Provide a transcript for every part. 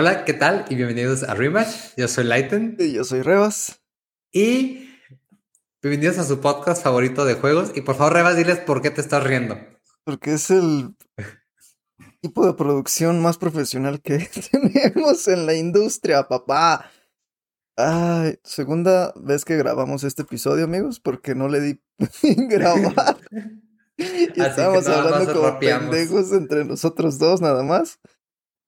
Hola, ¿qué tal? Y bienvenidos a Rematch. Yo soy Lighten. Y yo soy Rebas. Y bienvenidos a su podcast favorito de juegos. Y por favor, Rebas, diles por qué te estás riendo. Porque es el tipo de producción más profesional que tenemos en la industria, papá. Ay, segunda vez que grabamos este episodio, amigos, porque no le di grabar. y estábamos hablando como pendejos entre nosotros dos, nada más.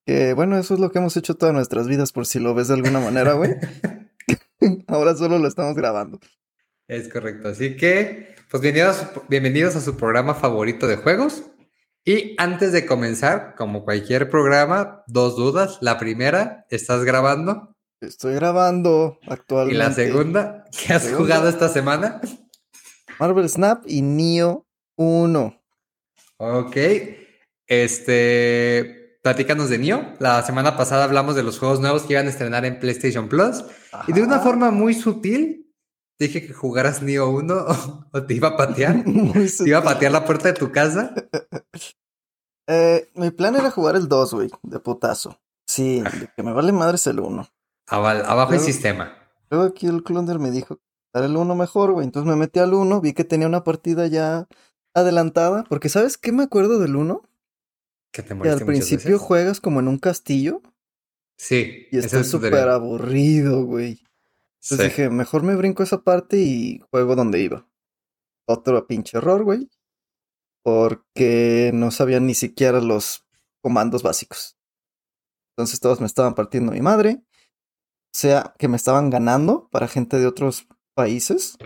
Que bueno, eso es lo que hemos hecho todas nuestras vidas, por si lo ves de alguna manera, güey. Ahora solo lo estamos grabando. Es correcto. Así que, pues bienvenidos, bienvenidos a su programa favorito de juegos. Y antes de comenzar, como cualquier programa, dos dudas. La primera, ¿estás grabando? Estoy grabando actualmente. ¿Y la segunda? ¿Qué has jugado esta semana? Marvel Snap y Neo 1. Ok. Este platícanos de Nio. La semana pasada hablamos de los juegos nuevos que iban a estrenar en PlayStation Plus. Y de una forma muy sutil, dije que jugaras Nio 1 o, te iba a patear. te iba a patear la puerta de tu casa. Eh, mi plan era jugar el 2, güey, de putazo. Sí, que me vale madres el 1. abajo el sistema. Luego aquí el Clunder me dijo, dar el 1 mejor, güey. Entonces me metí al 1, vi que tenía una partida ya adelantada. Porque, ¿sabes qué me acuerdo del 1? Que te al principio juegas como en un castillo. Sí. Y está súper aburrido, güey. Entonces dije, mejor me brinco esa parte y juego donde iba. Otro pinche error, güey. Porque no sabía ni siquiera los comandos básicos. Entonces todos me estaban partiendo mi madre. O sea, que me estaban ganando para gente de otros países.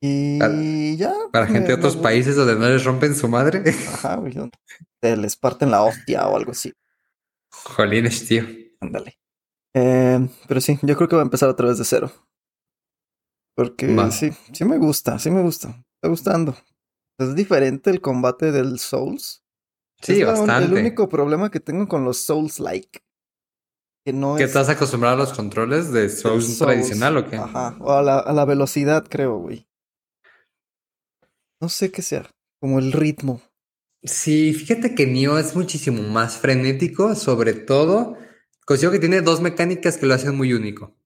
Y ya. Para gente de otros países donde no les rompen su madre. Ajá, güey. Te les parten la hostia o algo así. Jolines, tío. Ándale. Eh, pero sí, yo creo que voy a empezar otra vez de cero. Porque sí, sí me gusta, sí me gusta. Está gustando. Es diferente el combate del Souls. Sí, bastante. el único problema que tengo con los Souls-like. Que no ¿Que estás acostumbrado a los controles de Souls, tradicional o qué? Ajá, o a la, a la velocidad, creo, güey. No sé qué sea, como el ritmo. Sí, fíjate que Nioh es muchísimo más frenético, sobre todo, considero que tiene dos mecánicas que lo hacen muy único.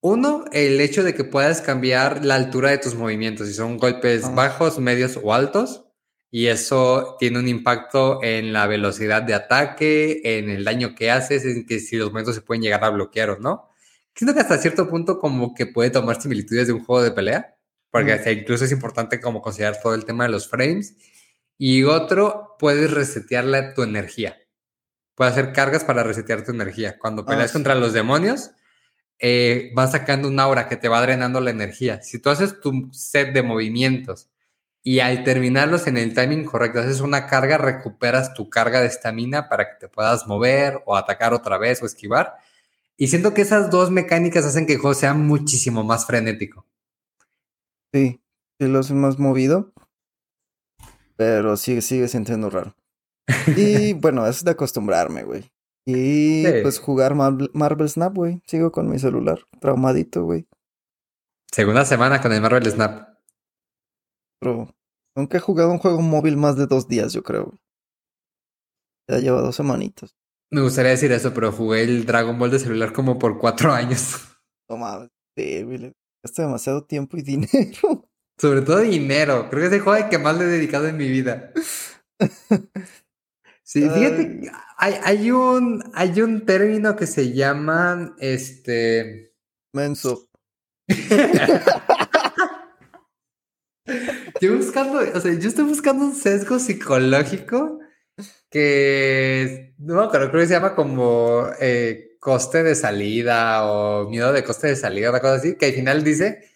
Uno, el hecho de que puedas cambiar la altura de tus movimientos, si son golpes ah. bajos, medios o altos, y eso tiene un impacto en la velocidad de ataque, en el daño que haces, en que si los momentos se pueden llegar a bloquear o no. Siento que hasta cierto punto como que puede tomar similitudes de un juego de pelea porque incluso es importante como considerar todo el tema de los frames. Y otro, puedes resetearle tu energía. Puedes hacer cargas para resetear tu energía. Cuando peleas ah, contra los demonios, eh, vas sacando un aura que te va drenando la energía. Si tú haces tu set de movimientos y al terminarlos en el timing correcto, haces una carga, recuperas tu carga de estamina para que te puedas mover o atacar otra vez o esquivar. Y siento que esas dos mecánicas hacen que el juego sea muchísimo más frenético. Sí, sí lo hace más movido. Pero sigue, sigue sintiendo raro. Y bueno, es de acostumbrarme, güey. Y pues jugar Marvel, Snap, güey. Sigo con mi celular, traumadito, güey. Segunda semana con el Marvel Snap. Pero nunca he jugado un juego móvil más de dos días, yo creo. Ya lleva dos semanitas. Me gustaría decir eso, pero jugué el Dragon Ball de celular como por cuatro años. Toma, sí, Gasta demasiado tiempo y dinero. Sobre todo dinero. Creo que es el juego que más le he dedicado en mi vida. Sí, fíjate, hay, hay, un, hay un término que se llama este. Menso. yo buscando, o sea, yo estoy buscando un sesgo psicológico que no creo que se llama como eh, coste de salida o miedo de coste de salida, una cosa así, que al final dice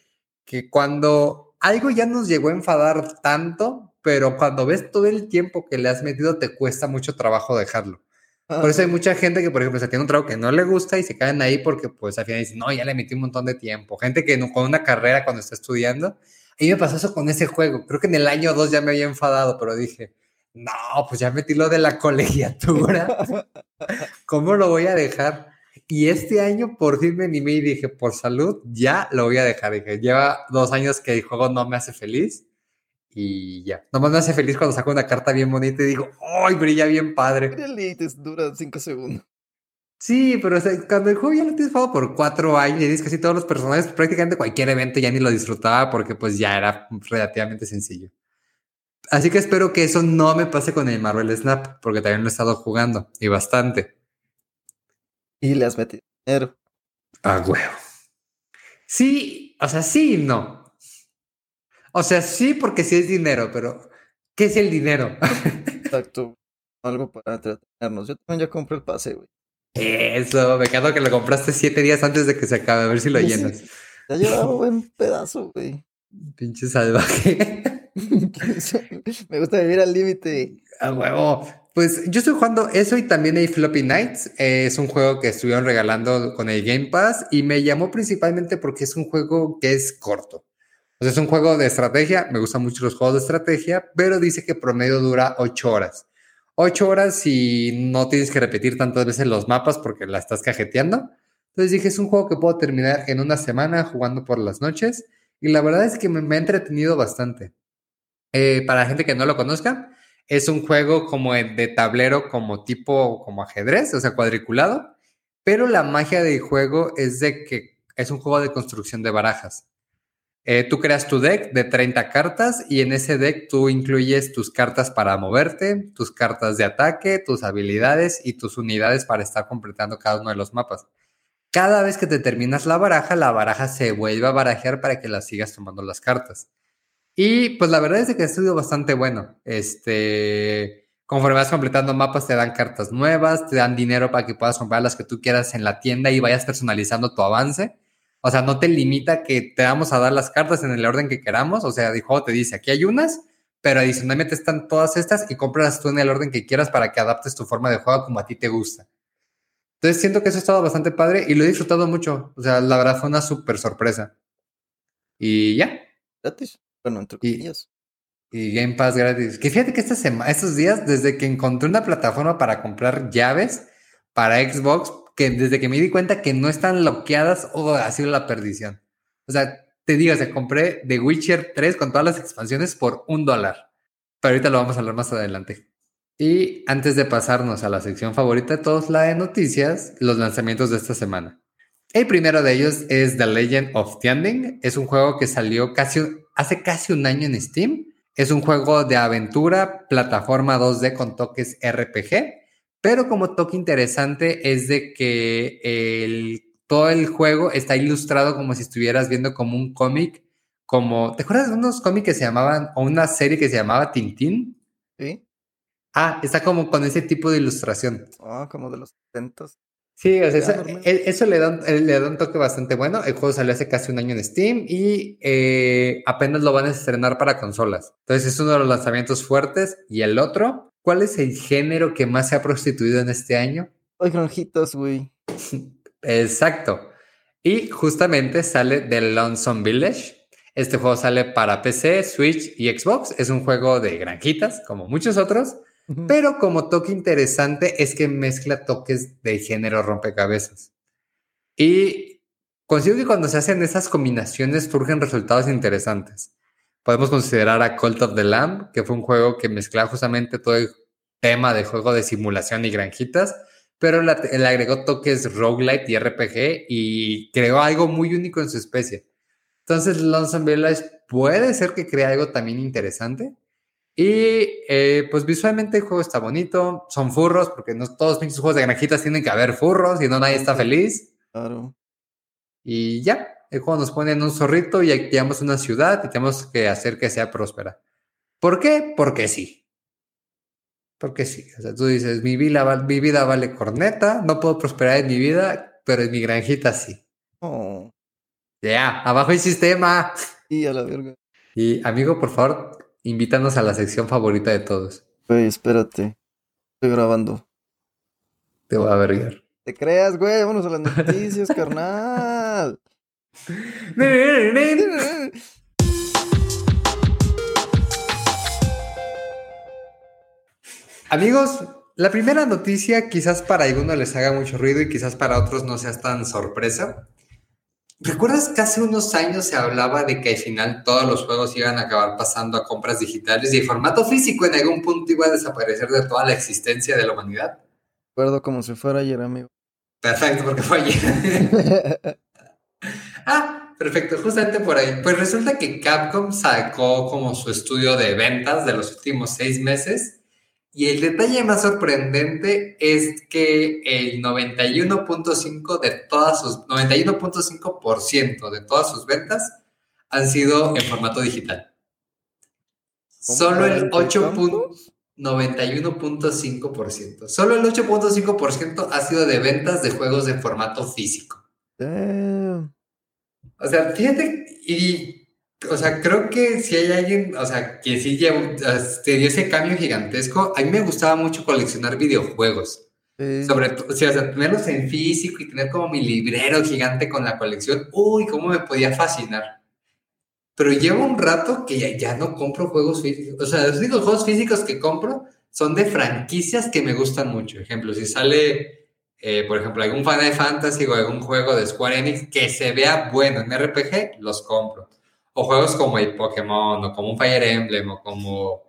que cuando algo ya nos llegó a enfadar tanto, pero cuando ves todo el tiempo que le has metido, te cuesta mucho trabajo dejarlo. Por eso hay mucha gente que, por ejemplo, se tiene un trabajo que no le gusta y se caen ahí porque, pues, al final dicen, no, ya le metí un montón de tiempo. Gente que no, con una carrera cuando está estudiando. A mí me pasó eso con ese juego. Creo que en el año 2 ya me había enfadado, pero dije, no, pues ya metí lo de la colegiatura. ¿Cómo lo voy a dejar? Y este año por fin me animé y dije, por salud, ya lo voy a dejar. Dije, lleva dos años que el juego no me hace feliz y ya. Nomás me hace feliz cuando saco una carta bien bonita y digo, ¡ay, brilla bien padre! Elite dura cinco segundos. Sí, pero cuando el juego ya lo tienes jugado por cuatro años y dices casi todos los personajes, prácticamente cualquier evento ya ni lo disfrutaba porque pues ya era relativamente sencillo. Así que espero que eso no me pase con el Marvel Snap, porque también lo he estado jugando y bastante. Y le has metido dinero. Ah, huevo. Sí, o sea, sí y no. O sea, sí, porque sí es dinero, pero ¿qué es el dinero? Exacto. Algo para entretenernos. Yo también ya compré el pase, güey. Eso, me quedo que lo compraste siete días antes de que se acabe, a ver si lo llenas. Ya llevaba buen pedazo, güey. Pinche salvaje. me gusta vivir al límite. A huevo. Pues yo estoy jugando eso y también hay Floppy Nights. es un juego que estuvieron regalando con el Game Pass y me llamó principalmente porque es un juego que es corto. O sea, es un juego de estrategia. Me gustan mucho los juegos de estrategia, pero dice que promedio dura ocho horas. Ocho horas y no tienes que repetir tantas veces los mapas porque la estás cajeteando. Entonces dije, es un juego que puedo terminar en una semana jugando por las noches. Y la verdad es que me, ha entretenido bastante. Eh, para la gente que no lo conozca, es un juego como de tablero, como tipo, como ajedrez, o sea, cuadriculado. Pero la magia del juego es de que es un juego de construcción de barajas. Eh, tú creas tu deck de 30 cartas y en ese deck tú incluyes tus cartas para moverte, tus cartas de ataque, tus habilidades y tus unidades para estar completando cada uno de los mapas. Cada vez que te terminas la baraja, la baraja se vuelve a barajear para que las sigas tomando las cartas. Y pues la verdad es que ha sido bastante bueno. Este, conforme vas completando mapas, te dan cartas nuevas, te dan dinero para que puedas comprar las que tú quieras en la tienda y vayas personalizando tu avance. O sea, no te limita que te vamos a dar las cartas en el orden que queramos. O sea, el juego te dice, aquí hay unas, pero adicionalmente están todas estas y compras tú en el orden que quieras para que adaptes tu forma de juego como a ti te gusta. Entonces siento que eso ha estado bastante padre y lo he disfrutado mucho. O sea, la verdad fue una súper sorpresa. Y ya. Bueno, entre comillas. Y, Game Pass gratis. Que fíjate que esta semana, estos días, desde que encontré una plataforma para comprar llaves para Xbox, que desde que me di cuenta que no están bloqueadas, oh, ha sido la perdición. O sea, te digo, se compré The Witcher 3 con todas las expansiones por un dólar. Pero ahorita lo vamos a hablar más adelante. Y antes de pasarnos a la sección favorita de todos, la de noticias, los lanzamientos de esta semana. El primero de ellos es The Legend of Tianding. Es un juego que salió casi, hace casi un año en Steam. Es un juego de aventura, plataforma 2D con toques RPG pero como toque interesante es de que el, todo el juego está ilustrado como si estuvieras viendo como un cómic, como, ¿te acuerdas de unos cómics que se llamaban, o una serie que se llamaba Tintín? Sí. Ah, está como con ese tipo de ilustración. Ah, como de los 70 Sí, o sea, eso, le, da, le da un toque bastante bueno. El juego salió hace casi un año en Steam y eh, apenas lo van a estrenar para consolas. Entonces es uno de los lanzamientos fuertes. Y el otro ¿Cuál es el género que más se ha prostituido en este año? Hay granjitas, güey. Exacto. Y justamente sale The Lonesome Village. Este juego sale para PC, Switch y Xbox. Es un juego de granjitas, como muchos otros. Pero como toque interesante es que mezcla toques de género rompecabezas. Y consigo que cuando se hacen esas combinaciones surgen resultados interesantes. Podemos considerar a Cult of the Lamb, que fue un juego que mezclaba justamente todo el tema de juego de simulación y granjitas, pero le agregó toques roguelite y RPG y creó algo muy único en su especie. Entonces, Lonesome Village puede ser que crea algo también interesante. Y eh, pues visualmente el juego está bonito, son furros, porque no todos los juegos de granjitas tienen que haber furros, y no nadie está feliz. Claro. Y ya, el juego nos pone en un zorrito y activamos una ciudad y tenemos que hacer que sea próspera. ¿Por qué? Porque sí. Porque sí. O sea, tú dices, mi vida, mi vida vale corneta, no puedo prosperar en mi vida, pero en mi granjita sí. Oh. Ya, abajo el sistema. Y a la verga. Y amigo, por favor, invítanos a la sección favorita de todos. Güey, espérate. Estoy grabando. Te voy a vergar. Te creas, güey. Vámonos a las noticias, carnal. Amigos, la primera noticia quizás para algunos les haga mucho ruido y quizás para otros no sea tan sorpresa. ¿Recuerdas que hace unos años se hablaba de que al final todos los juegos iban a acabar pasando a compras digitales y el formato físico en algún punto iba a desaparecer de toda la existencia de la humanidad? Recuerdo como si fuera ayer, amigo. Perfecto, porque fue ayer. ah, perfecto, justamente por ahí. Pues resulta que Capcom sacó como su estudio de ventas de los últimos seis meses. Y el detalle más sorprendente es que el 91.5 de todas sus 91.5% de todas sus ventas han sido en formato digital. Solo el 8.91.5%. Solo el 8.5% ha sido de ventas de juegos de formato físico. O sea, fíjate, y, o sea, creo que si hay alguien, o sea, que sí llevó, te dio ese cambio gigantesco, a mí me gustaba mucho coleccionar videojuegos. Sobre todo, o sea, tenerlos en físico y tener como mi librero gigante con la colección, uy, cómo me podía fascinar pero llevo un rato que ya, no compro juegos físicos. O sea, los únicos juegos físicos que compro son de franquicias que me gustan mucho. Ejemplo, si sale, eh, por ejemplo, algún Final Fantasy o algún juego de Square Enix que se vea bueno en RPG, los compro. O juegos como el Pokémon, o como un Fire Emblem, o como,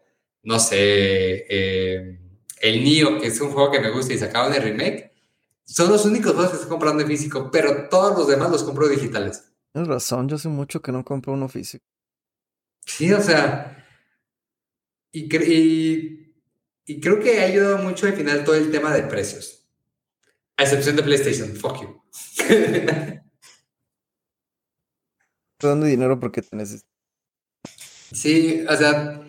no sé, eh, el Nioh, que es un juego que me gusta y se acaba de remake. Son los únicos juegos que estoy comprando en físico, pero todos los demás los compro digitales. Tienes razón, yo hace mucho que no compro uno físico. Sí, o sea, y, y, creo que ha ayudado mucho al final todo el tema de precios. A excepción de PlayStation, fuck you. Te dando dinero porque tenés. Sí, o sea,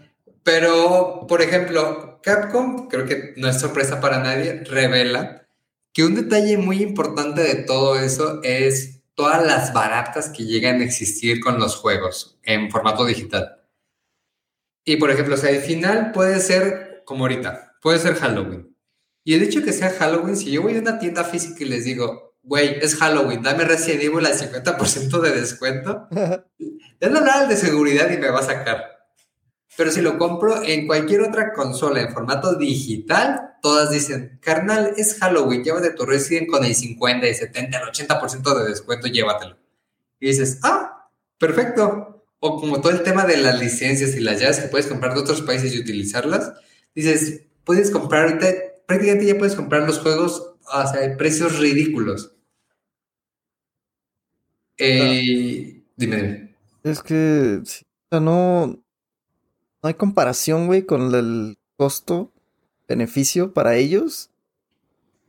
pero, por ejemplo, Capcom, creo que no es sorpresa para nadie, revela que un detalle muy importante de todo eso es todas las baratas que llegan a existir con los juegos en formato digital. Y por ejemplo, o sea, el final puede ser como ahorita, puede ser Halloween. Y el hecho que sea Halloween, si yo voy a una tienda física y les digo, güey, es Halloween, dame Resident Evil al 50% de descuento, es la de seguridad y me va a sacar. Pero si lo compro en cualquier otra consola en formato digital, todas dicen, carnal, es Halloween, llévate tu Resident con el 50, el 70, el 80% de descuento, llévatelo. Y dices, ah, perfecto. O como todo el tema de las licencias y las llaves que puedes comprar de otros países y utilizarlas, dices, puedes comprar ahorita, prácticamente ya puedes comprar los juegos a precios ridículos. Eh, dime, Es que, no, no hay comparación, güey, con el costo, beneficio para ellos.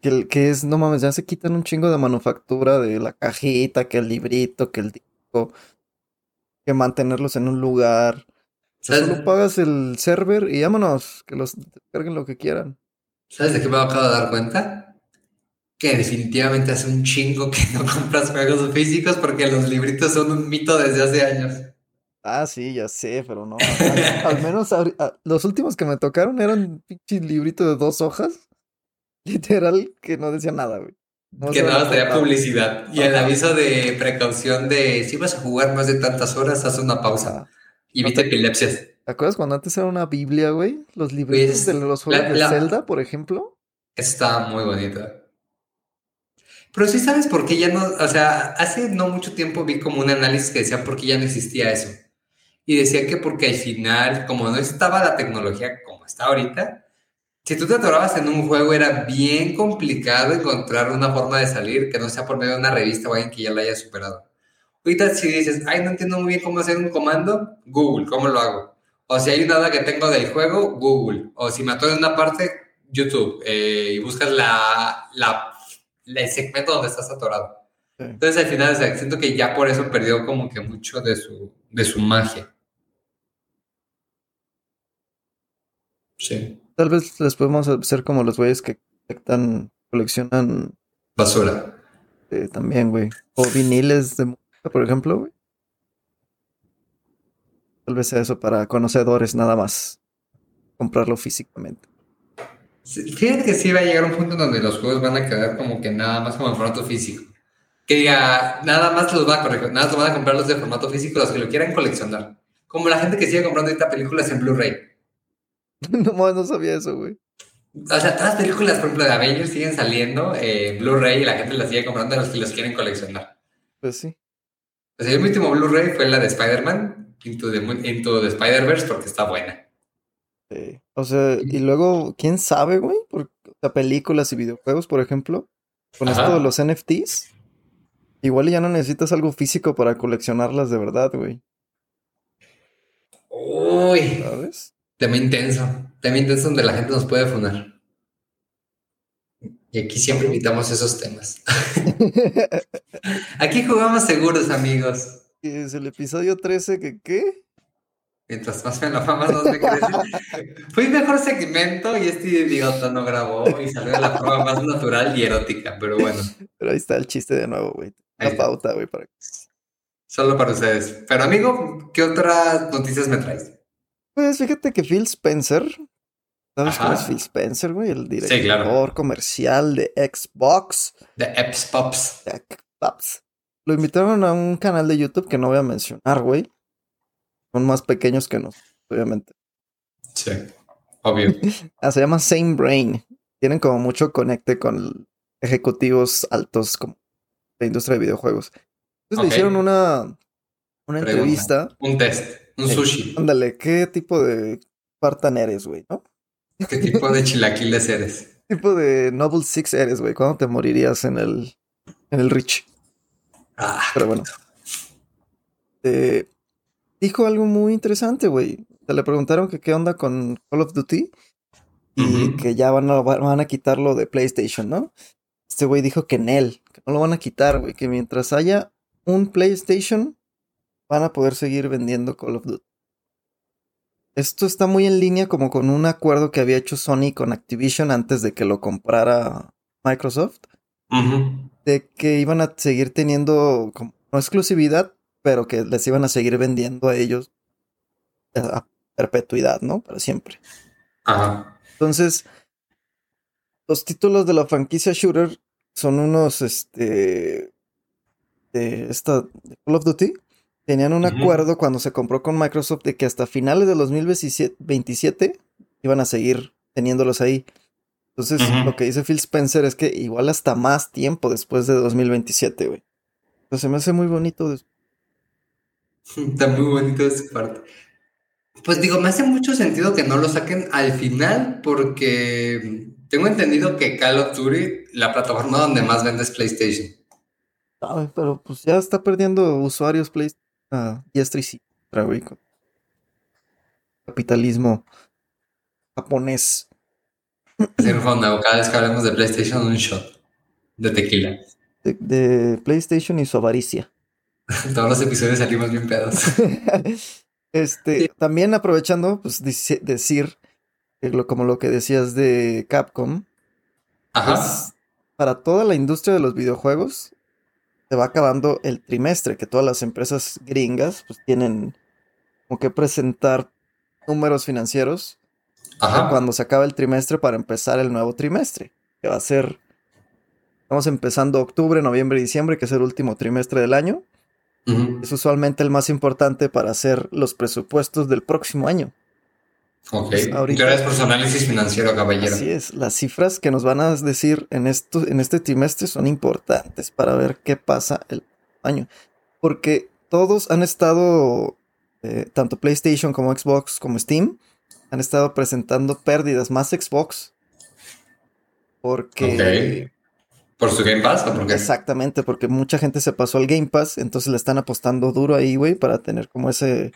Que, que es, no mames, ya se quitan un chingo de manufactura de la cajita, que el librito, que el disco, que mantenerlos en un lugar. Solo pagas el server y vámonos, que los descarguen lo que quieran. ¿Sabes de qué me acabo de dar cuenta? Que definitivamente hace un chingo que no compras juegos físicos porque los libritos son un mito desde hace años. Ah, sí, ya sé, pero no. Al, menos los últimos que me tocaron eran un pinche librito de dos hojas. Literal, que no decía nada, güey. que nada tenía publicidad. Y el aviso de precaución de si vas a jugar más de tantas horas, haz una pausa. Y evita epilepsias. ¿Te acuerdas cuando antes era una Biblia, güey? Los libritos de los juegos de Zelda, por ejemplo. Está muy bonita. Pero sí sabes por qué ya no, o sea, hace no mucho tiempo vi como un análisis que decía por qué ya no existía eso y decía que porque al final, como no estaba la tecnología como está ahorita, si tú te atorabas en un juego era bien complicado encontrar una forma de salir que no sea por medio de una revista o alguien que ya la haya superado. Ahorita si dices, ay, no entiendo muy bien cómo hacer un comando, Google, ¿cómo lo hago? O si hay nada que tengo del juego, Google. O si me atoro en una parte, YouTube. Eh, y buscas la, la, el segmento donde estás atorado. Entonces al final, siento que ya por eso perdió como que mucho de su, de su magia. Sí. Tal vez les podemos hacer como los güeyes que colectan, coleccionan. Basura. Eh, también, güey. O viniles de música, por ejemplo, güey. Tal vez sea eso para conocedores nada más. Comprarlo físicamente. Fíjate que sí va a llegar un punto donde los juegos van a quedar como que nada más como en formato físico. Que diga, nada más los va a corregir, nada más van a comprarlos de formato físico los que lo quieran coleccionar. Como la gente que sigue comprando ahorita películas en Blu-ray. no, no sabía eso, güey. O sea, todas las películas, por ejemplo, de Avengers siguen saliendo en Blu-ray y la gente las sigue comprando a los que los quieren coleccionar. Pues sí. O sea, el último Blu-ray fue la de Spider-Man, Into the, Into the Spider-Verse, porque está buena. Sí. O sea, y luego, ¿quién sabe, güey? Por películas y videojuegos, por ejemplo, con esto de los NFTs, igual ya no necesitas algo físico para coleccionarlas de verdad, güey. Uy. ¿Sabes? Tema intenso. Tema intenso donde la gente nos puede funar. Y aquí siempre invitamos esos temas. aquí jugamos seguros, amigos. Es el episodio 13 que qué? Mientras más me la fama, más me crece. El mejor segmento y este idiota no grabó y salió de la forma más natural y erótica, pero bueno. Pero ahí está el chiste de nuevo, güey. La pauta, güey, para Solo para ustedes. Pero amigo, ¿qué otras noticias me traes? Pues fíjate que Phil Spencer, ¿sabes quién es Phil Spencer, güey? El director comercial de Xbox. De Xbox. De Xbox. Lo invitaron a un canal de YouTube que no voy a mencionar, güey son más pequeños que nosotros, obviamente. Sí, obvio. ah, se llama Same Brain. Tienen como mucho conecte con ejecutivos altos como la industria de videojuegos. Entonces le hicieron una, una entrevista. Un test, un sushi. Ándale, ¿qué tipo de Spartan eres, güey, no? ¿Qué tipo de chilaquiles eres? ¿Qué tipo de Noble Six eres, güey? ¿Cuándo te morirías en el, en el Rich? Ah, Pero bueno. Eh, dijo algo muy interesante, güey. Se le preguntaron que qué onda con Call of Duty y que ya van a, van a quitarlo de PlayStation, ¿no? Este güey dijo que en él, que no lo van a quitar, güey, que mientras haya un PlayStation van a poder seguir vendiendo Call of Duty. Esto está muy en línea como con un acuerdo que había hecho Sony con Activision antes de que lo comprara Microsoft. De que iban a seguir teniendo como, no exclusividad, pero que les iban a seguir vendiendo a ellos a perpetuidad, ¿no? Para siempre. Ajá. Entonces, los títulos de la franquicia Shooter son unos, este, de esta, de Call of Duty. Tenían un acuerdo cuando se compró con Microsoft de que hasta finales de 2027 iban a seguir teniéndolos ahí. Entonces, lo que dice Phil Spencer es que igual hasta más tiempo después de 2027, güey. Entonces, se me hace muy bonito Está muy bonito esa parte. Pues digo, me hace mucho sentido que no lo saquen al final porque tengo entendido que Call of Duty, la plataforma donde más vende es PlayStation. pero pues ya está perdiendo usuarios PlayStation. Uh, y Capitalismo japonés. cada vez que hablamos de PlayStation, un shot de tequila. de PlayStation y su avaricia. Todos los episodios salimos bien pedos. este, también aprovechando, pues decir, como lo que decías de Capcom. Ajá. Pues, para toda la industria de los videojuegos, se va acabando el trimestre, que todas las empresas gringas pues tienen como que presentar números financieros Ajá. cuando se acaba el trimestre para empezar el nuevo trimestre, que va a ser, estamos empezando octubre, noviembre y diciembre, que es el último trimestre del año. Es usualmente el más importante para hacer los presupuestos del próximo año. Ok. Gracias por su análisis financiero, caballero. Así es. Las cifras que nos van a decir en, esto, en este trimestre son importantes para ver qué pasa el año. Porque todos han estado, eh, tanto PlayStation como Xbox como Steam, han estado presentando pérdidas, más Xbox. Porque ¿Por su Game Pass o por qué? Exactamente, porque mucha gente se pasó al Game Pass, entonces le están apostando duro ahí, güey, para tener como ese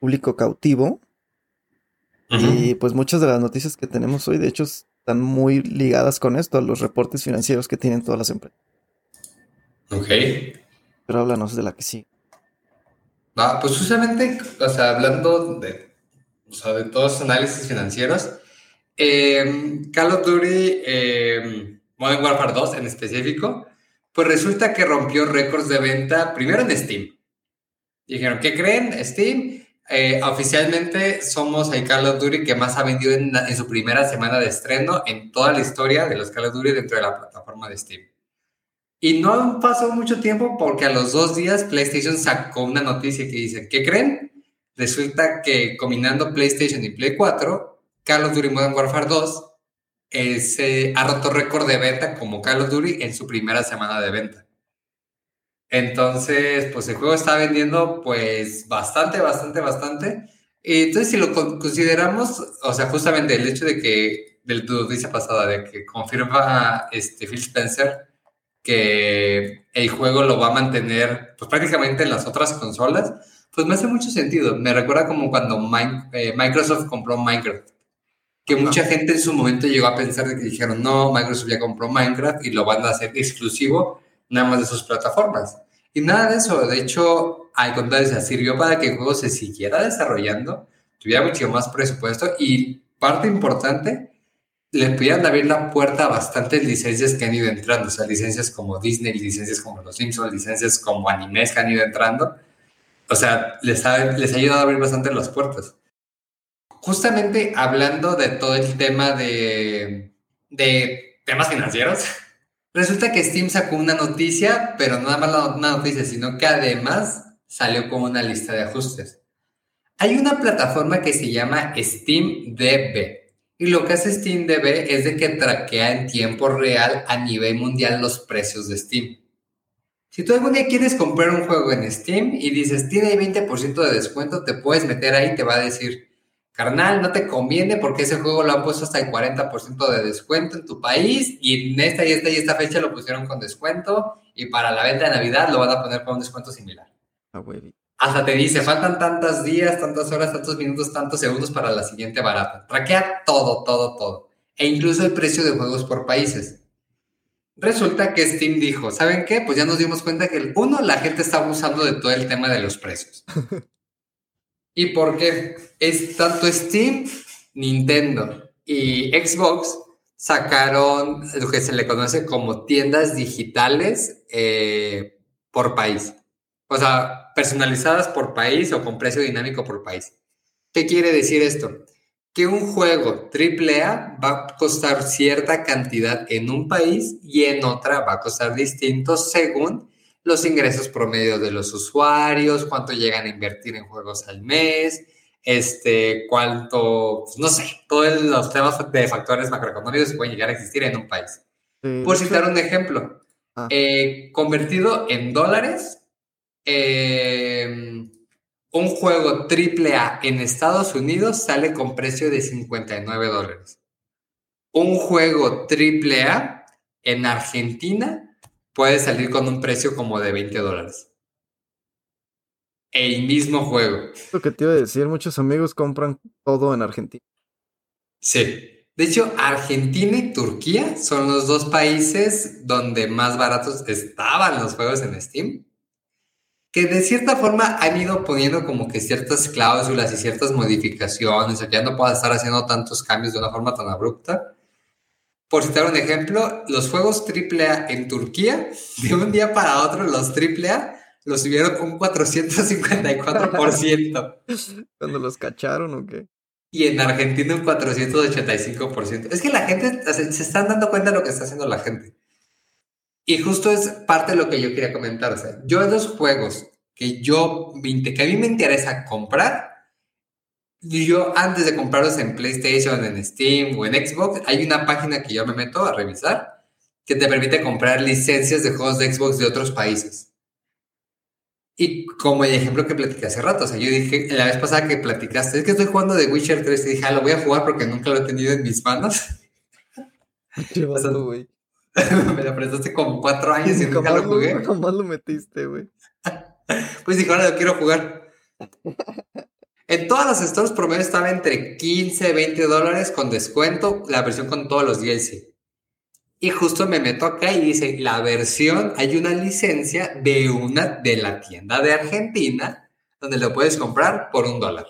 público cautivo. Y pues muchas de las noticias que tenemos hoy, de hecho, están muy ligadas con esto, a los reportes financieros que tienen todas las empresas. Ok. Pero háblanos de la que sí. Ah, pues justamente, o sea, hablando de, o sea, de todos los análisis financieros, eh, Call of Duty eh, Modern Warfare 2 en específico, pues resulta que rompió récords de venta primero en Steam. Dijeron, ¿qué creen? Steam, eh, oficialmente somos el Call of Duty que más ha vendido en, su primera semana de estreno en toda la historia de los Call of Duty dentro de la plataforma de Steam. Y no pasó mucho tiempo porque a los dos días PlayStation sacó una noticia que dice, ¿qué creen? Resulta que combinando PlayStation y Play 4, Call of Duty Modern Warfare 2 ha roto récord de venta como Call of Duty en su primera semana de venta. Entonces, pues el juego está vendiendo pues bastante, bastante, bastante. Y entonces, si lo consideramos, o sea, justamente el hecho de que del noticia pasada, de que confirma este Phil Spencer que el juego lo va a mantener pues prácticamente en las otras consolas, pues me hace mucho sentido. Me recuerda como cuando eh, Microsoft compró Minecraft, que mucha gente en su momento llegó a pensar de que dijeron, no, Microsoft ya compró Minecraft y lo van a hacer exclusivo nada más de sus plataformas. Y nada de eso, de hecho, al contrario, se sirvió para que el juego se siguiera desarrollando, tuviera mucho más presupuesto y parte importante, le pudieran abrir la puerta a bastantes licencias que han ido entrando, o sea, licencias como Disney, licencias como Los Simpsons, licencias como animes que han ido entrando. O sea, les ha, les ha ayudado a abrir bastante las puertas. Justamente hablando de todo el tema de, de temas financieros, resulta que Steam sacó una noticia, pero no nada más una noticia, sino que además salió con una lista de ajustes. Hay una plataforma que se llama SteamDB y lo que hace SteamDB es de que traquea en tiempo real a nivel mundial los precios de Steam. Si tú algún día quieres comprar un juego en Steam y dices, tiene 20% de descuento, te puedes meter ahí y te va a decir, carnal, no te conviene porque ese juego lo han puesto hasta el 40% de descuento en tu país y en esta y esta y esta fecha lo pusieron con descuento y para la venta de Navidad lo van a poner con un descuento similar. Ah, hasta te dice, faltan tantos días, tantas horas, tantos minutos, tantos segundos para la siguiente barata. Traquea todo, todo, todo. E incluso el precio de juegos por países. Resulta que Steam dijo, ¿saben qué? Pues ya nos dimos cuenta que, uno, la gente está abusando de todo el tema de los precios. ¿Y por qué? Es tanto Steam, Nintendo y Xbox sacaron lo que se le conoce como tiendas digitales eh, por país. O sea, personalizadas por país o con precio dinámico por país. ¿Qué quiere decir esto? Que un juego AAA va a costar cierta cantidad en un país y en otra va a costar distinto según los ingresos promedio de los usuarios, cuánto llegan a invertir en juegos al mes, este, cuánto, pues, no sé, todos los temas de factores macroeconómicos pueden llegar a existir en un país. Por citar un ejemplo, ah. eh, convertido en dólares, Em, un juego AAA en Estados Unidos sale con precio de 59 dólares. Un juego AAA en Argentina puede salir con un precio como de 20 dólares. El mismo juego. Lo que te iba a decir, muchos amigos compran todo en Argentina. Sí. De hecho, Argentina y Turquía son los dos países donde más baratos estaban los juegos en Steam que de cierta forma han ido poniendo como que ciertas cláusulas y ciertas modificaciones, o sea, que ya no puedan estar haciendo tantos cambios de una forma tan abrupta. Por citar un ejemplo, los juegos AAA en Turquía, de un día para otro, los AAA los subieron un 454%. ¿Cuando los cacharon o qué? Y en Argentina un 485%. Es que la gente, se están dando cuenta de lo que está haciendo la gente. Y justo es parte de lo que yo quería comentar. O sea, yo los juegos que yo, que a mí me interesa comprar, yo antes de comprarlos en PlayStation, en Steam o en Xbox, hay una página que yo me meto a revisar que te permite comprar licencias de juegos de Xbox de otros países. Y como el ejemplo que platicé hace rato, o sea, yo dije, la vez pasada que platicaste, es que estoy jugando The Witcher 3 y dije, ah, lo voy a jugar porque nunca lo he tenido en mis manos. Qué güey. me lo prestaste como cuatro años y nunca lo jugué. ¿Cómo lo metiste, güey? pues dije, ahora lo quiero jugar. En todas las stores promedio estaba entre 15, 20 dólares con descuento, la versión con todos los DLC. Y justo me meto acá y dice, la versión, hay una licencia de una de la tienda de Argentina donde lo puedes comprar por un dólar.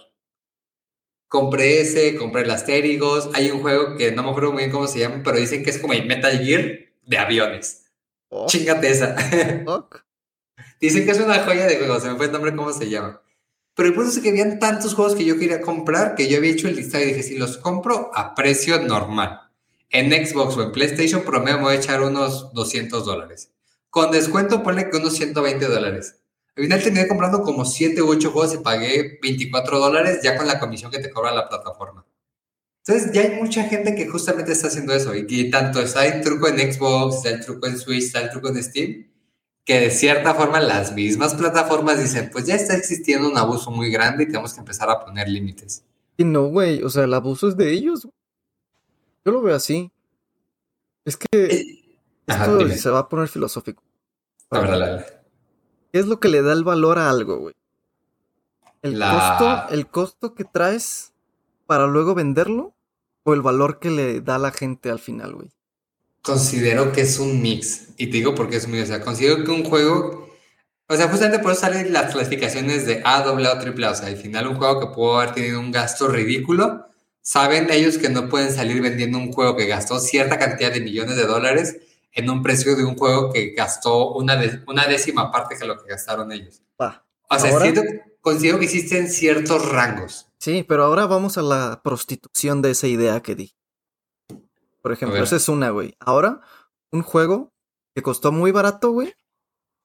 Compré ese, compré el Asterigos, hay un juego que no me acuerdo muy bien cómo se llama, pero dicen que es como el Metal Gear, de aviones. Oh. Chingate esa. Dicen que es una joya de juego, se me fue el nombre, ¿cómo se llama? Pero el punto es que habían tantos juegos que yo quería comprar que yo había hecho el listado y dije, si los compro a precio normal, en Xbox o en PlayStation promedio me voy a echar unos 200 dólares. Con descuento ponle que unos 120 dólares. Al final terminé comprando como 7 u 8 juegos y pagué 24 dólares ya con la comisión que te cobra la plataforma. Entonces ya hay mucha gente que justamente está haciendo eso y que tanto está el truco en Xbox, está el truco en Switch, está el truco en Steam, que de cierta forma las mismas plataformas dicen, pues ya está existiendo un abuso muy grande y tenemos que empezar a poner límites. Y no, güey, o sea, el abuso es de ellos. Yo lo veo así. Es que Eh, esto se va a poner filosófico. A ver, dale, dale. ¿Qué es lo que le da el valor a algo, güey? ¿El La- costo, el costo que traes para luego venderlo? ¿O el valor que le da la gente al final, güey? Considero que es un mix. Y te digo por qué es un mix. O sea, considero que un juego. O sea, justamente por eso salen las clasificaciones de A, AA o AAA. O sea, al final, un juego que pudo haber tenido un gasto ridículo. Saben ellos que no pueden salir vendiendo un juego que gastó cierta cantidad de millones de dólares en un precio de un juego que gastó una, de- una décima parte que lo que gastaron ellos. O sea, Ahora- siento, considero que existen ciertos rangos. Sí, pero ahora vamos a la prostitución de esa idea que di. Por ejemplo, esa es una, güey. Ahora, un juego que costó muy barato, güey.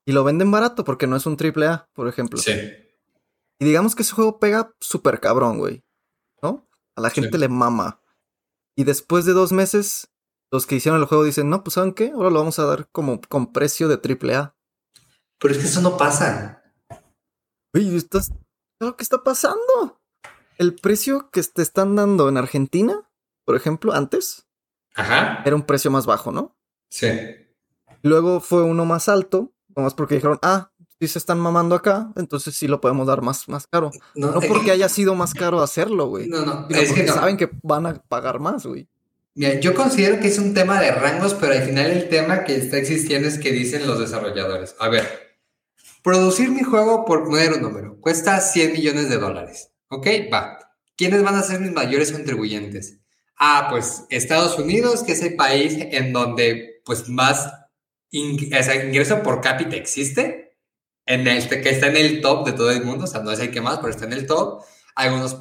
Y lo venden barato porque no es un triple A, por ejemplo. Sí. Y digamos que ese juego pega súper cabrón, güey. ¿No? A la gente Sí. le mama. Y después de dos meses, los que hicieron el juego dicen, no, pues ¿saben qué? Ahora lo vamos a dar como con precio de triple A. Pero es que eso no pasa. Oye, ¿estás... ¿qué está pasando? El precio que te están dando en Argentina, por ejemplo, antes, Ajá. era un precio más bajo, ¿no? Sí. Luego fue uno más alto, nomás porque dijeron, ah, si se están mamando acá, entonces sí lo podemos dar más, más caro. No eh, porque haya sido más caro hacerlo, güey. No, no, es que no. saben que van a pagar más, güey. Mira, yo considero que es un tema de rangos, pero al final el tema que está existiendo es que dicen los desarrolladores. A ver, producir mi juego, por poner un número, cuesta 100 millones de dólares. ¿Ok? Va. ¿Quiénes van a ser mis mayores contribuyentes? Ah, pues Estados Unidos, que es el país en donde pues más ing- o sea, ingreso por cápita existe, en este, que está en el top de todo el mundo, o sea, no es el que más, pero está en el top. Algunos,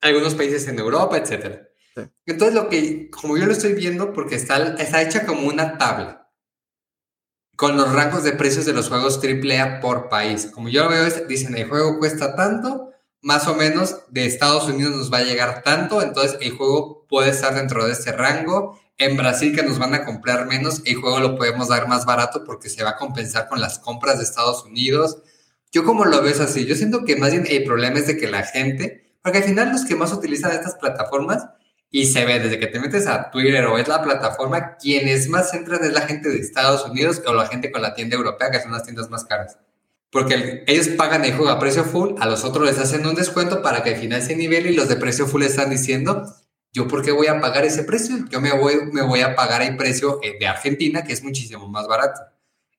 algunos países en Europa, etcétera. Sí. Entonces, lo que, como yo lo estoy viendo, porque está, está hecha como una tabla con los rangos de precios de los juegos AAA por país. Como yo lo veo, dicen el juego cuesta tanto, más o menos de Estados Unidos nos va a llegar tanto, entonces el juego puede estar dentro de este rango. En Brasil, que nos van a comprar menos, el juego lo podemos dar más barato porque se va a compensar con las compras de Estados Unidos. Yo como lo veo así, yo siento que más bien el problema es de que la gente, porque al final los que más utilizan estas plataformas, y se ve desde que te metes a Twitter o es la plataforma, quienes más entran es la gente de Estados Unidos o la gente con la tienda europea, que son las tiendas más caras. Porque el- ellos pagan el juego a precio full, a los otros les hacen un descuento para que al final se nivele y los de precio full están diciendo, yo por qué voy a pagar ese precio, yo me voy, me voy a pagar el precio eh, de Argentina, que es muchísimo más barato.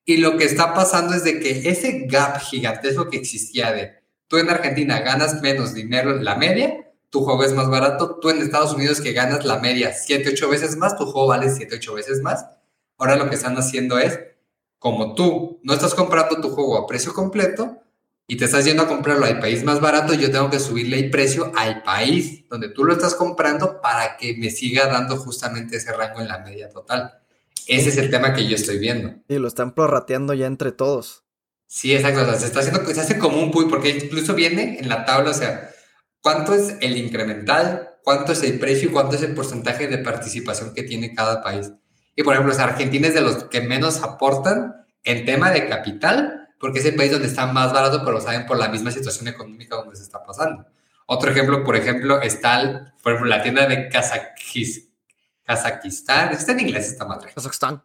Y lo que está pasando es de que ese gap gigantesco que existía de tú en Argentina ganas menos dinero en la media, tu juego es más barato, tú en Estados Unidos que ganas la media 7, 8 veces más, tu juego vale 7, 8 veces más. Ahora lo que están haciendo es, como tú no estás comprando tu juego a precio completo y te estás yendo a comprarlo al país más barato, yo tengo que subirle el precio al país donde tú lo estás comprando para que me siga dando justamente ese rango en la media total. Ese es el tema que yo estoy viendo. Y lo están prorrateando ya entre todos. Sí, exacto. O sea, se está haciendo, se hace como un pool, porque incluso viene en la tabla, o sea, cuánto es el incremental, cuánto es el precio y cuánto es el porcentaje de participación que tiene cada país. Y por ejemplo, o sea, Argentina es de los que menos aportan en tema de capital, porque es el país donde está más barato, pero lo saben por la misma situación económica donde se está pasando. Otro ejemplo, por ejemplo, está, el- por ejemplo, la tienda de Kazakis- Kazakistán, está en inglés esta madre. Kazajstán.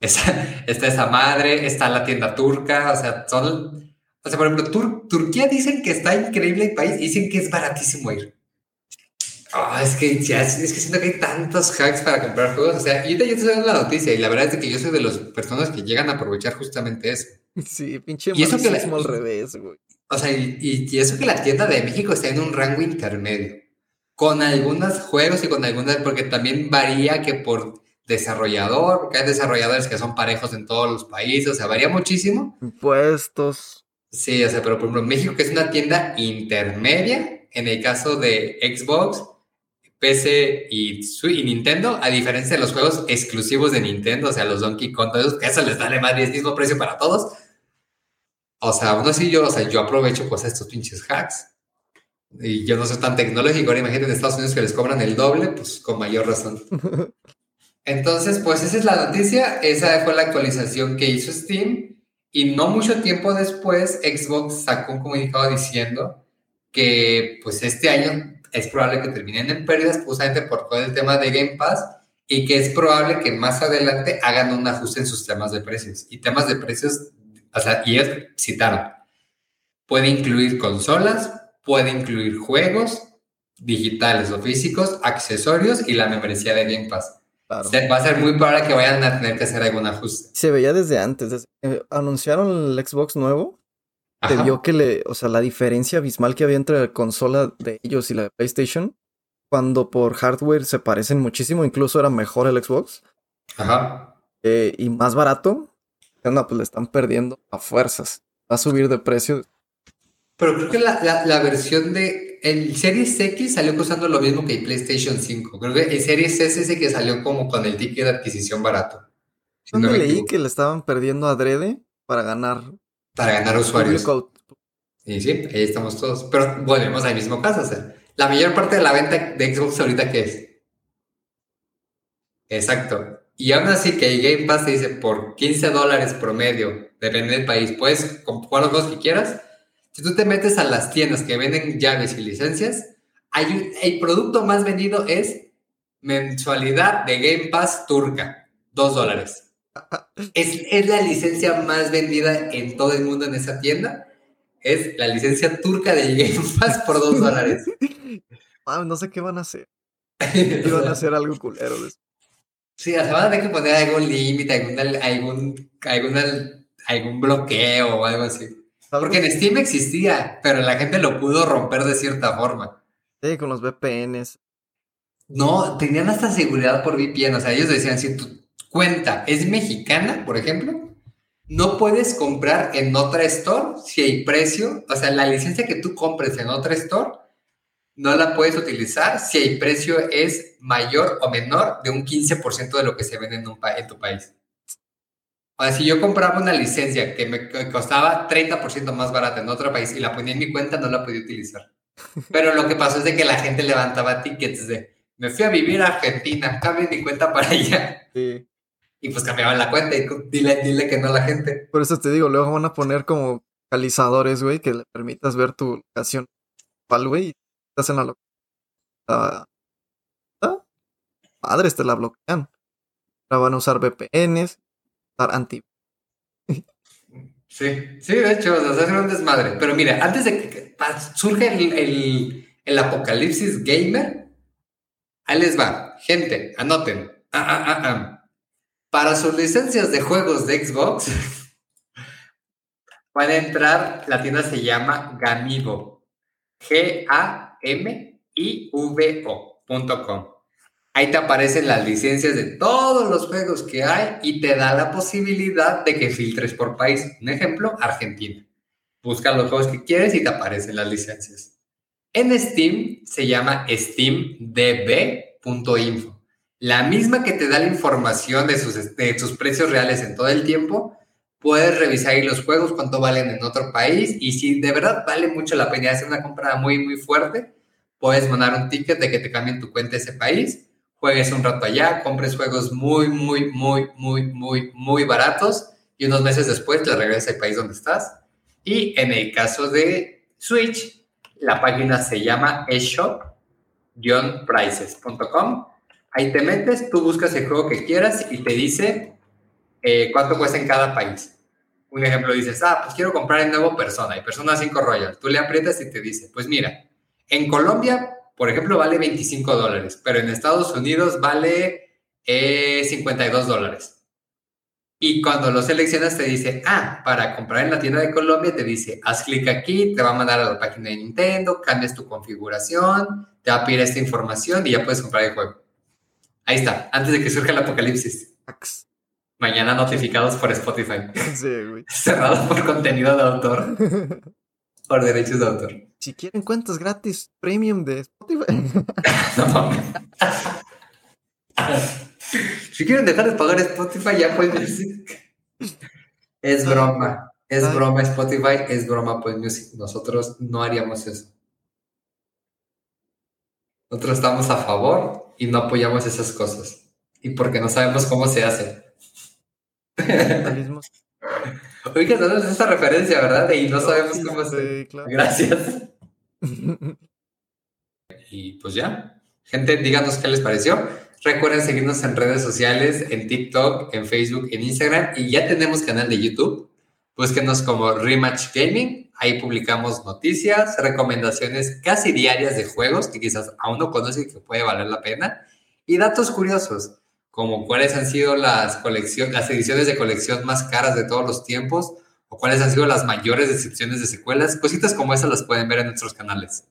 Está, está esa madre, está la tienda turca, o sea, son... O sea, por ejemplo, Tur- Turquía dicen que está increíble el país, dicen que es baratísimo ir. Ah, es que ya, es, que siento que hay tantos hacks para comprar juegos, o sea, y ahorita yo te estoy dando la noticia y la verdad es que yo soy de las personas que llegan a aprovechar justamente eso. Sí, pinche Y eso que la- al revés, güey. O sea, y, y- y eso que la tienda de México está en un rango intermedio, con algunos juegos y con algunas, porque también varía que por desarrollador, porque hay desarrolladores que son parejos en todos los países, o sea, varía muchísimo. Impuestos. Sí, o sea, pero por ejemplo, México que es una tienda intermedia, en el caso de Xbox, PC y, y Nintendo, a diferencia de los juegos exclusivos de Nintendo, o sea, los Donkey Kong, todos esos, eso les vale más el mismo precio para todos. O sea, aún así yo, o sea, yo aprovecho pues estos pinches hacks. Y yo no soy tan tecnológico, ahora imagínate en Estados Unidos que les cobran el doble, pues con mayor razón. Entonces, pues esa es la noticia, esa fue la actualización que hizo Steam y no mucho tiempo después Xbox sacó un comunicado diciendo que pues este año es probable que terminen en pérdidas justamente por todo el tema de Game Pass y que es probable que más adelante hagan un ajuste en sus temas de precios. Y temas de precios, o sea, y ellos citaron, puede incluir consolas, puede incluir juegos digitales o físicos, accesorios y la membresía de Game Pass. Va a ser muy probable que vayan a tener que hacer algún ajuste. Se veía desde antes. Desde, anunciaron el Xbox nuevo. Te vio que le, o sea, la diferencia abismal que había entre la consola de ellos y la de PlayStation, cuando por hardware se parecen muchísimo, incluso era mejor el Xbox. Ajá. Eh, y más barato. No, pues le están perdiendo a fuerzas. Va a subir de precio. Pero creo que la, la versión de el Series X salió costando lo mismo que el PlayStation 5. Creo que el Series S es ese que salió como con el ticket de adquisición barato. Si no leí que le estaban perdiendo adrede para ganar. Para ganar usuarios. Y sí, ahí estamos todos. Pero volvemos al mismo caso. O sea, la mayor parte de la venta de Xbox ahorita, ¿qué es? Exacto. Y aún así que el Game Pass te dice por 15 dólares promedio, depende del país, puedes jugar los juegos que quieras si tú te metes a las tiendas que venden llaves y licencias, hay el producto más vendido es mensualidad de Game Pass turca, dos dólares. Es, es, la licencia más vendida en todo el mundo en esa tienda. Es la licencia turca de Game Pass por dos dólares. No sé qué van a hacer. Iban a hacer algo culero. Sí, sea, van a tener que poner algún límite, algún, algún, algún, algún bloqueo o algo así. Porque en Steam existía, pero la gente lo pudo romper de cierta forma. Sí, con los VPNs. No, tenían hasta seguridad por VPN. O sea, ellos decían, si tu cuenta es mexicana, por ejemplo, no puedes comprar en otra store si hay precio. O sea, la licencia que tú compres en otra store, no la puedes utilizar si el precio es mayor o menor de un 15% de lo que se vende en, tu país. O sea, si yo compraba una licencia que me costaba 30% más barata en otro país y la ponía en mi cuenta, no la podía utilizar. Pero lo que pasó es de que la gente levantaba tickets de, me fui a vivir a Argentina, cambie mi cuenta para allá. Sí. Y pues cambiaban la cuenta y dile, dile que no a la gente. Por eso te digo, luego van a poner como calizadores, güey, que le permitas ver tu locación. ¿Cuál, güey? Estás en la locación. ¿Ah? Padres te la bloquean. La van a usar VPNs, anti. Sí, sí, de hecho, o sea, es un desmadre. Pero mira, antes de que surge el, el, apocalipsis gamer, ahí les va. Gente, anoten. Ah, ah, ah, Para sus licencias de juegos de Xbox, van a entrar, la tienda se llama Gamivo. G-A-M-I-V-O.com. Ahí te aparecen las licencias de todos los juegos que hay y te da la posibilidad de que filtres por país. Un ejemplo, Argentina. Busca los juegos que quieres y te aparecen las licencias. En Steam se llama steamdb.info. La misma que te da la información de sus, de sus precios reales en todo el tiempo. Puedes revisar ahí los juegos, cuánto valen en otro país y si de verdad vale mucho la pena hacer una compra muy, muy fuerte, puedes mandar un ticket de que te cambien tu cuenta a ese país juegues un rato allá, compres juegos muy, muy, muy, muy, muy, muy baratos y unos meses después te regresas al país donde estás. Y en el caso de Switch, la página se llama eshop-prices.com. Ahí te metes, tú buscas el juego que quieras y te dice eh, cuánto cuesta en cada país. Un ejemplo, dices, ah, pues quiero comprar el nuevo Persona y Persona 5 Royal. Tú le aprietas y te dice, pues mira, en Colombia por ejemplo, vale 25 dólares, pero en Estados Unidos vale 52 eh, dólares. Y cuando lo seleccionas te dice, ah, para comprar en la tienda de Colombia te dice, haz clic aquí, te va a mandar a la página de Nintendo, cambias tu configuración, te va a pedir esta información y ya puedes comprar el juego. Ahí está, antes de que surja el apocalipsis. Mañana notificados por Spotify. Sí, Cerrados por contenido de autor. por derechos de autor. Si quieren cuentas gratis premium de Spotify. si quieren dejar de pagar Spotify, ya pueden decir. Es broma. Es broma Spotify, es broma pues Music. Nosotros no haríamos eso. Nosotros estamos a favor y no apoyamos esas cosas. Y porque no sabemos cómo se hace. Oiga, no es esa referencia, ¿verdad? Y no sabemos cómo se. Gracias. Y pues ya, gente, díganos qué les pareció. Recuerden seguirnos en redes sociales, en TikTok, en Facebook, en Instagram y ya tenemos canal de YouTube. Búsquenos como Rematch Gaming. Ahí publicamos noticias, recomendaciones casi diarias de juegos que quizás aún no conocen y que puede valer la pena. Y datos curiosos, como cuáles han sido las, colección, las ediciones de colección más caras de todos los tiempos o cuáles han sido las mayores decepciones de secuelas. Cositas como esas las pueden ver en nuestros canales.